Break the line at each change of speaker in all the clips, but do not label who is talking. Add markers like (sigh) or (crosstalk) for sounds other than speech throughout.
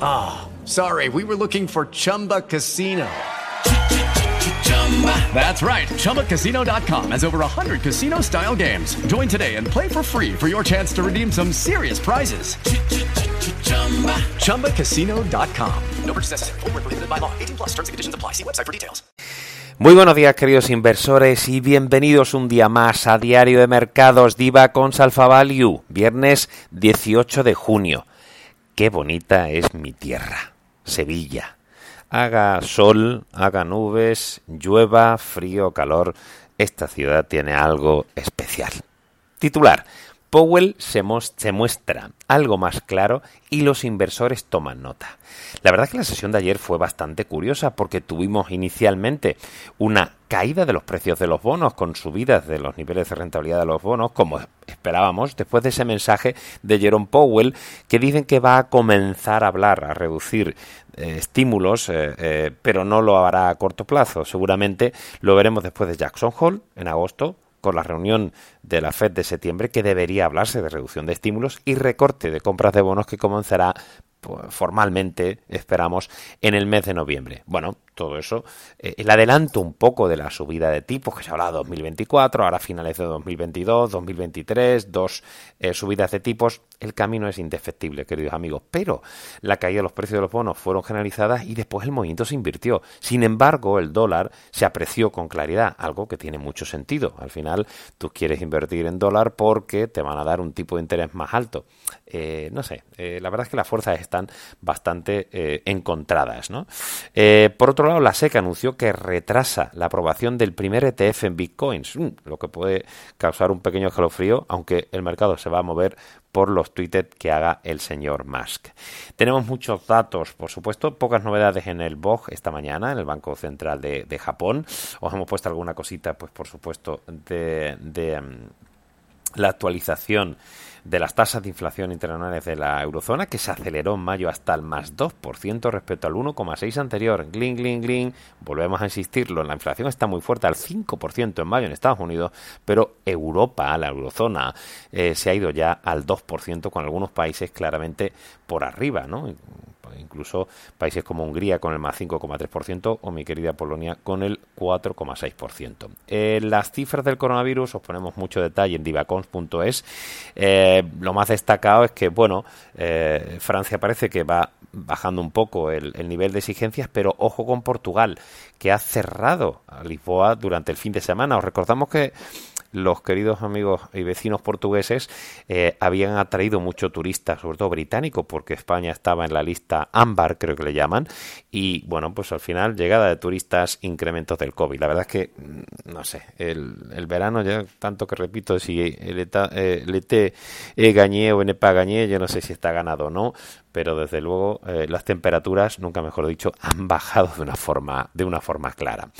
Ah, oh, sorry, we were looking for Chumba Casino. That's right. ChumbaCasino.com has over 100 casino style games. Join today and play for free for your chance to redeem some serious prizes. ChumbaCasino.com. No purchase necessary. Full prohibited by law. 18 plus terms and conditions apply. See website for details.
Muy buenos días, queridos inversores, y bienvenidos un día más a Diario de Mercados Diva con Alpha Value, viernes 18 de junio. Qué bonita es mi tierra, Sevilla. Haga sol, haga nubes, llueva, frío, calor, esta ciudad tiene algo especial. Titular. Powell se, muestra algo más claro y los inversores toman nota. La verdad que la sesión de ayer fue bastante curiosa porque tuvimos inicialmente una caída de los precios de los bonos con subidas de los niveles de rentabilidad de los bonos, como esperábamos, después de ese mensaje de Jerome Powell que dicen que va a comenzar a hablar, a reducir eh, estímulos, eh, eh, pero no lo hará a corto plazo. Seguramente lo veremos después de Jackson Hole en agosto, con la reunión de la Fed de septiembre que debería hablarse de reducción de estímulos y recorte de compras de bonos que comenzará pues, formalmente, esperamos, en el mes de noviembre. Bueno, todo eso, eh, el adelanto un poco de la subida de tipos, que se habla de 2024, ahora finales de 2022, 2023, dos eh, subidas de tipos, el camino es indefectible, queridos amigos, pero la caída de los precios de los bonos fueron generalizadas y después el movimiento se invirtió. Sin embargo, el dólar se apreció con claridad, algo que tiene mucho sentido. Al final, tú quieres invertir en dólar porque te van a dar un tipo de interés más alto. Eh, no sé, la verdad es que las fuerzas están bastante encontradas. ¿no? por otro lado, la SEC anunció que retrasa la aprobación del primer ETF en bitcoins, mm, lo que puede causar un pequeño escalofrío, aunque el mercado se va a mover por los tweets que haga el señor Musk. Tenemos muchos datos, por supuesto, pocas novedades en el BOG esta mañana, en el Banco Central de, Japón. Os hemos puesto alguna cosita, pues por supuesto, de, mm, la actualización de las tasas de inflación internacionales de la eurozona, que se aceleró en mayo hasta el más 2% respecto al 1,6 anterior. Gling, gling, gling. Volvemos a insistirlo, la inflación está muy fuerte, al 5% en mayo en Estados Unidos, pero Europa, la eurozona, eh, se ha ido ya al 2%, con algunos países claramente por arriba, ¿no? Incluso países como Hungría con el más 5,3% o mi querida Polonia con el 4,6%. Eh, las cifras del coronavirus os ponemos mucho detalle en divacons.es. Eh, lo más destacado es que, bueno, eh, Francia parece que va bajando un poco el, el, nivel de exigencias, pero ojo con Portugal, que ha cerrado a Lisboa durante el fin de semana. Os recordamos que los queridos amigos y vecinos portugueses eh, habían atraído mucho turista, sobre todo británico, porque España estaba en la lista ámbar, creo que le llaman, y bueno, pues al final llegada de turistas, incrementos del COVID. La verdad es que, mm, no sé, el, verano ya, tanto que repito, si el, ET eh, gañé o NEPA gañé, yo no sé si está ganado o no, pero desde luego eh, las temperaturas, nunca mejor dicho, han bajado de una forma, de una forma clara.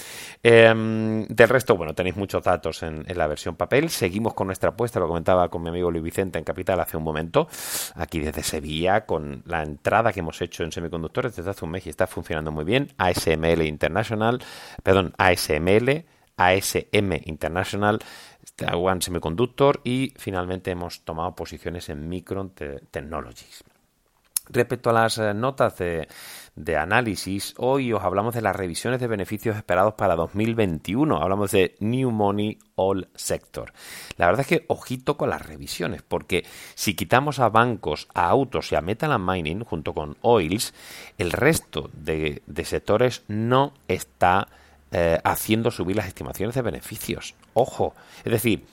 Em, del resto, bueno, tenéis muchos datos en, la versión papel. Seguimos con nuestra apuesta, lo comentaba con mi amigo Luis Vicente en Capital hace un momento, aquí desde Sevilla, con la entrada que hemos hecho en semiconductores desde hace un mes y está funcionando muy bien. ASML International, perdón, ASML, ASM International, One Semiconductor y finalmente hemos tomado posiciones en Micron Technologies. Respecto a las eh, notas de, de, análisis, hoy os hablamos de las revisiones de beneficios esperados para 2021. Hablamos de New Money All Sector. La verdad es que ojito con las revisiones, porque si quitamos a bancos, a autos y a metal and mining junto con oils, el resto de, sectores no está eh, haciendo subir las estimaciones de beneficios. Ojo, es decir,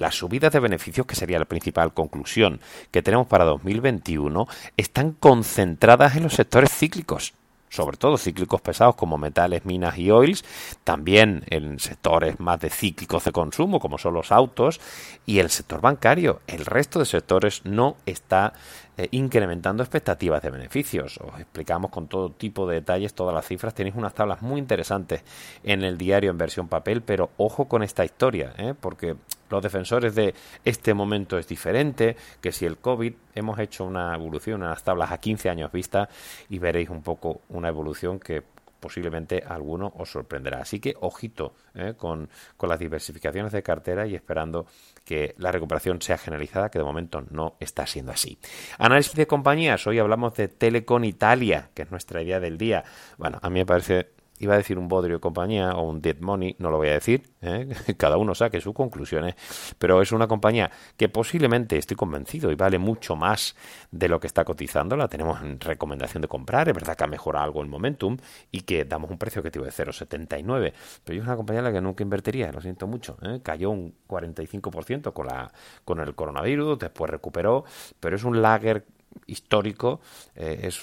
las subidas de beneficios, que sería la principal conclusión que tenemos para 2021, están concentradas en los sectores cíclicos sobre todo cíclicos pesados como metales, minas y oils, también en sectores más de cíclicos de consumo como son los autos y el sector bancario. El resto de sectores no está eh, incrementando expectativas de beneficios. Os explicamos con todo tipo de detalles todas las cifras. Tenéis unas tablas muy interesantes en el diario en versión papel, pero ojo con esta historia, ¿eh? porque los defensores de este momento es diferente, que si el COVID hemos hecho una evolución en las tablas a 15 años vista y veréis un poco una evolución que posiblemente alguno os sorprenderá. Así que ojito ¿eh? con, con, las diversificaciones de cartera y esperando que la recuperación sea generalizada, que de momento no está siendo así. Análisis de compañías. Hoy hablamos de Telecom Italia, que es nuestra idea del día. Bueno, a mí me parece iba a decir un bodrio de compañía o un dead money, no lo voy a decir, ¿eh? (laughs) cada uno saque sus conclusiones, pero es una compañía que posiblemente estoy convencido y vale mucho más de lo que está cotizando, la tenemos en recomendación de comprar, es verdad que ha mejorado algo el momentum y que damos un precio objetivo de 0,79, pero es una compañía en la que nunca invertiría, lo siento mucho, ¿eh? cayó un 45% con, la, con el coronavirus, después recuperó, pero es un lager histórico, eh, es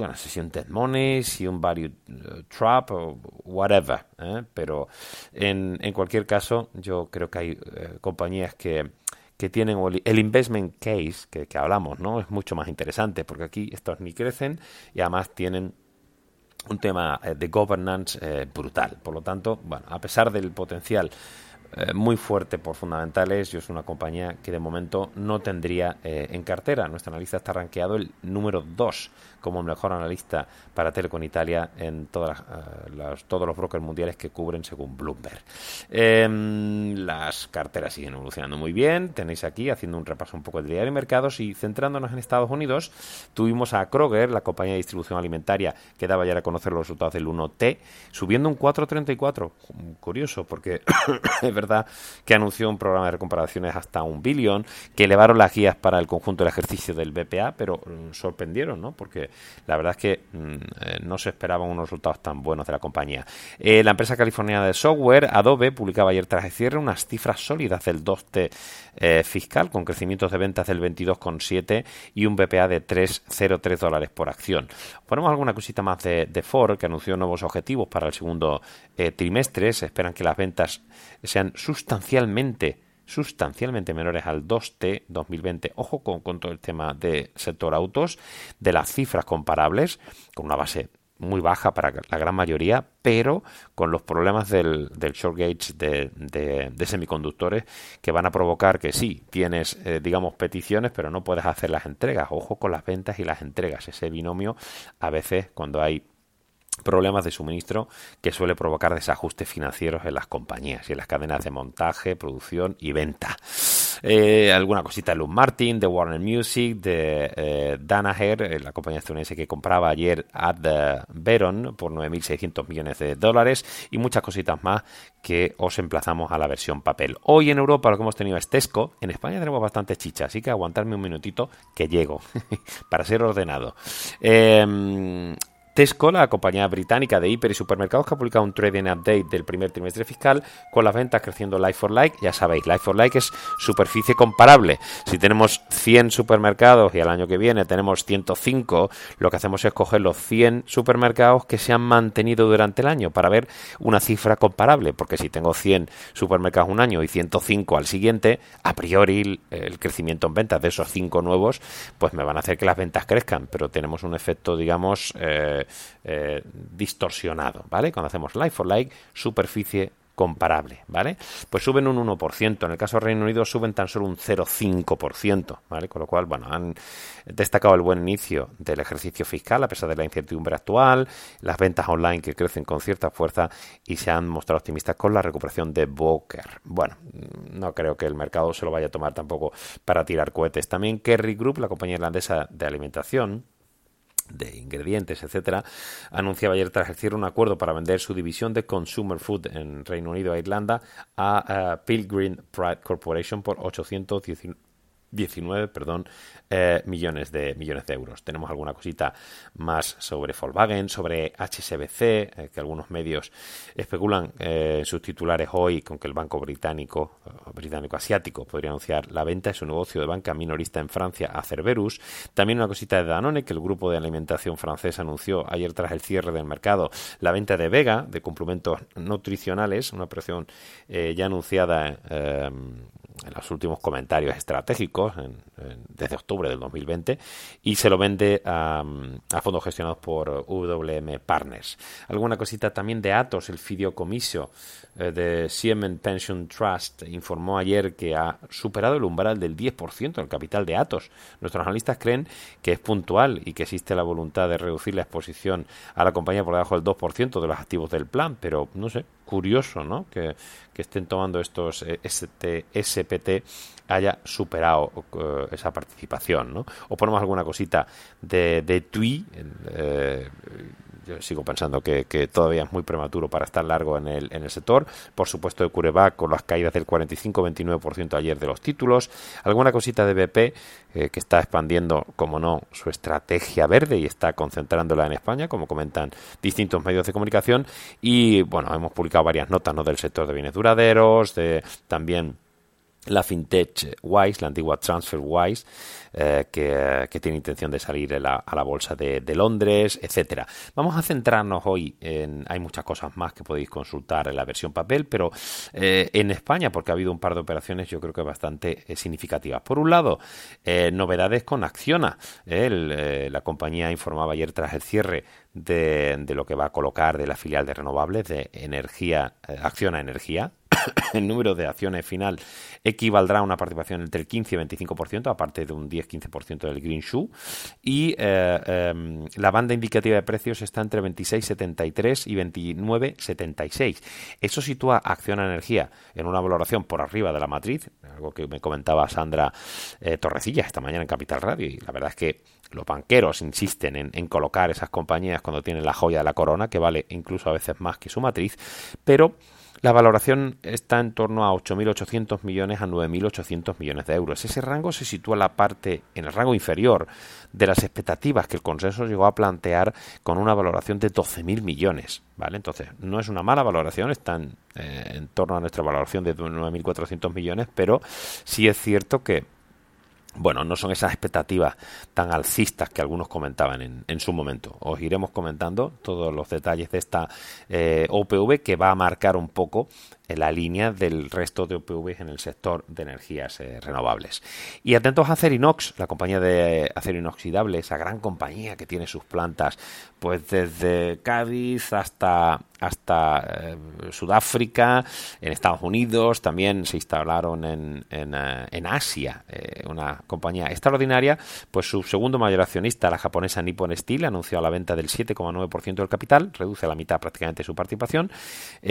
una sesión Dead Money, si un Value uh, Trap o whatever. ¿eh? Pero en, en, cualquier caso, yo creo que hay eh, compañías que, que tienen el investment case que, que, hablamos, ¿no? Es mucho más interesante porque aquí estos ni crecen y además tienen un tema eh, de governance eh, brutal. Por lo tanto, bueno, a pesar del potencial eh, muy fuerte por fundamentales. Yo es una compañía que de momento no tendría eh, en cartera. Nuestro analista está rankeado el número 2 como mejor analista para Telecom Italia en todas eh, todos los brokers mundiales que cubren según Bloomberg. Em, las carteras siguen evolucionando muy bien. Tenéis aquí haciendo un repaso un poco del diario de mercados y centrándonos en Estados Unidos, tuvimos a Kroger, la compañía de distribución alimentaria que daba ya a conocer los resultados del 1T, subiendo un 4,34. Curioso, porque (coughs) verdad que anunció un programa de recomparaciones hasta un billón, que elevaron las guías para el conjunto del ejercicio del BPA, pero mm, sorprendieron, ¿no? Porque la verdad es que mm, eh, no se esperaban unos resultados tan buenos de la compañía. Eh, la empresa californiana de software, Adobe, publicaba ayer tras el cierre unas cifras sólidas del 2T eh, fiscal, con crecimientos de ventas del 22,7 y un BPA de 3,03 dólares por acción. Ponemos alguna cosita más de, de Ford, que anunció nuevos objetivos para el segundo trimestre. Se esperan que las ventas sean sustancialmente sustancialmente menores al 2T 2020. Ojo con, todo el tema de sector autos, de las cifras comparables, con una base muy baja para la gran mayoría, pero con los problemas del, short gauge de, de, semiconductores que van a provocar que sí, tienes, eh, digamos, peticiones, pero no puedes hacer las entregas. Ojo con las ventas y las entregas. Ese binomio, a veces, cuando hay problemas de suministro que suele provocar desajustes financieros en las compañías y en las cadenas de montaje, producción y venta. Eh, alguna cosita de Luz Martin, de Warner Music, de eh, Danaher, eh, la compañía estadounidense que compraba ayer Ad Veron por 9.600 millones de dólares y muchas cositas más que os emplazamos a la versión papel. Hoy en Europa lo que hemos tenido es Tesco, en España tenemos bastante chicha, así que aguantarme un minutito que llego (laughs) para ser ordenado. Eh, Tesco, la compañía británica de hiper y supermercados, que ha publicado un trading update del primer trimestre fiscal con las ventas creciendo like for like. Ya sabéis, like for like es superficie comparable. Si tenemos 100 supermercados y al año que viene tenemos 105, lo que hacemos es coger los 100 supermercados que se han mantenido durante el año para ver una cifra comparable. Porque si tengo 100 supermercados un año y 105 al siguiente, a priori el crecimiento en ventas de esos 5 nuevos, pues me van a hacer que las ventas crezcan. Pero tenemos un efecto, digamos, eh, eh, distorsionado, ¿vale? Cuando hacemos like for like, superficie comparable, ¿vale? Pues suben un 1%, en el caso del Reino Unido suben tan solo un 0,5%, ¿vale? Con lo cual, bueno, han destacado el buen inicio del ejercicio fiscal a pesar de la incertidumbre actual, las ventas online que crecen con cierta fuerza y se han mostrado optimistas con la recuperación de Boker. Bueno, no creo que el mercado se lo vaya a tomar tampoco para tirar cohetes. También Kerry Group, la compañía irlandesa de alimentación, de ingredientes, etcétera, anunciaba ayer tras el cierre un acuerdo para vender su división de Consumer Food en Reino Unido e Irlanda a, a Pilgrim Pride Corporation por 819 19 perdón, eh, millones, de, millones de euros. Tenemos alguna cosita más sobre Volkswagen, sobre HSBC, eh, que algunos medios especulan eh, sus titulares hoy con que el banco británico, británico asiático, podría anunciar la venta de su negocio de banca minorista en Francia a Cerberus. También una cosita de Danone, que el grupo de alimentación francés anunció ayer tras el cierre del mercado la venta de Vega, de complementos nutricionales, una operación ya anunciada en los últimos comentarios estratégicos desde octubre del 2020 y se lo vende a, fondos gestionados por WM Partners. Alguna cosita también de Atos, el fideicomiso eh, de Siemens Pension Trust informó ayer que ha superado el umbral del 10% del capital de Atos. Nuestros analistas creen que es puntual y que existe la voluntad de reducir la exposición a la compañía por debajo del 2% de los activos del plan, pero no sé, curioso, ¿no? Que, estén tomando estos eh, ST, SPT haya superado eh, esa participación, ¿no? O ponemos alguna cosita de, de TUI, eh, yo sigo pensando que, todavía es muy prematuro para estar largo en el, en el sector. Por supuesto, de Curevac con las caídas del 45-29% ayer de los títulos. Alguna cosita de BP eh, que está expandiendo, como no, su estrategia verde y está concentrándola en España, como comentan distintos medios de comunicación. Y bueno, hemos publicado varias notas ¿no? del sector de bienes duraderos, de también la fintech Wise, la antigua TransferWise, eh, que, tiene intención de salir a la, bolsa de, Londres, etcétera. Vamos a centrarnos hoy en. Hay muchas cosas más que podéis consultar en la versión papel, pero eh, en España, porque ha habido un par de operaciones, yo creo que bastante eh, significativas. Por un lado, novedades con Acciona. la compañía informaba ayer tras el cierre de, de, lo que va a colocar de la filial de renovables de energía, Acciona Energía, (coughs) el número de acciones final equivaldrá a una participación entre el 15 y 25%, aparte de un 10-15% del Green Shoe. Y eh, em, la banda indicativa de precios está entre 26,73 y 29,76. Eso sitúa Acción Energía en una valoración por arriba de la matriz, algo que me comentaba Sandra eh, Torrecilla esta mañana en Capital Radio. Y la verdad es que los banqueros insisten en, en, colocar esas compañías cuando tienen la joya de la corona, que vale incluso a veces más que su matriz, pero la valoración está en torno a 8.800 millones a 9.800 millones de euros. Ese rango se sitúa en la parte, en el rango inferior de las expectativas que el consenso llegó a plantear con una valoración de 12.000 millones. ¿vale? Entonces, no es una mala valoración, están eh, en torno a nuestra valoración de 9.400 millones, pero sí es cierto que bueno, no son esas expectativas tan alcistas que algunos comentaban en, en su momento. Os iremos comentando todos los detalles de esta eh, OPV que va a marcar un poco en la línea del resto de OPVs en el sector de energías eh, renovables. Y atentos a Acerinox, la compañía de acero inoxidable, esa gran compañía que tiene sus plantas pues desde Cádiz hasta hasta eh, Sudáfrica, en Estados Unidos, también se instalaron en, en, eh, en Asia, una compañía extraordinaria, pues su segundo mayor accionista, la japonesa Nippon Steel, anunció la venta del 7,9% del capital, reduce a la mitad prácticamente su participación,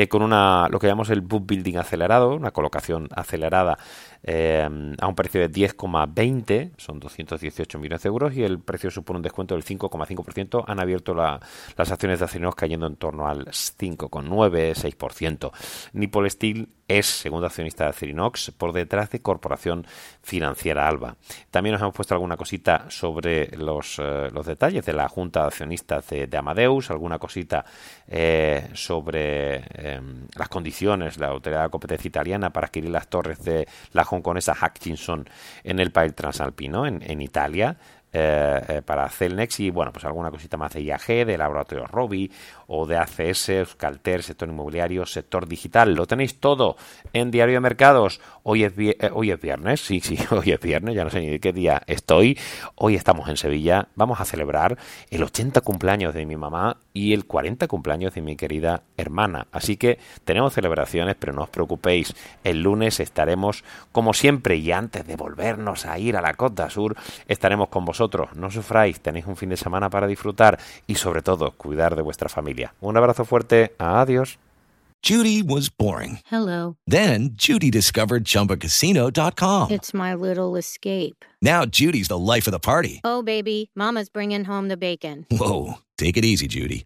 con una lo que llamamos el book building acelerado, una colocación acelerada eh, a un precio de 10,20, son 218 millones de euros, y el precio supone un descuento del 5,5%. Han abierto las acciones de Acerinox cayendo en torno al 5,9, 6%. Nipol Steel es segundo accionista de Acerinox por detrás de Corporación Financiera Alba. También nos hemos puesto alguna cosita sobre los, eh, los detalles de la Junta de Accionistas de, Amadeus, alguna cosita eh, sobre em, las condiciones, la Autoridad de Competencia Italiana para adquirir las torres de la con esa Hutchinson en el país transalpino, en, en Italia. Eh, eh, para Celnex y bueno, pues alguna cosita más de IAG, de Laboratorio Robi o de ACS, Euskalter, sector inmobiliario, sector digital. Lo tenéis todo en Diario de Mercados. Hoy es, eh, hoy es viernes, sí, sí, (laughs) hoy es viernes, ya no sé ni de qué día estoy. Hoy estamos en Sevilla, vamos a celebrar el 80 cumpleaños de mi mamá y el 40 cumpleaños de mi querida hermana. Así que tenemos celebraciones, pero no os preocupéis, el lunes estaremos como siempre y antes de volvernos a ir a la Costa Sur, estaremos con vosotros no sufráis, tenéis un fin de semana para disfrutar y sobre todo cuidar de vuestra familia. Un abrazo fuerte, adiós.
Judy was boring.
Hello.
Then Judy discovered ChumbaCasino.com.
It's my little escape.
Now Judy's the life of the party.
Oh, baby, Mama's bringing home the bacon.
Whoa, take it easy, Judy.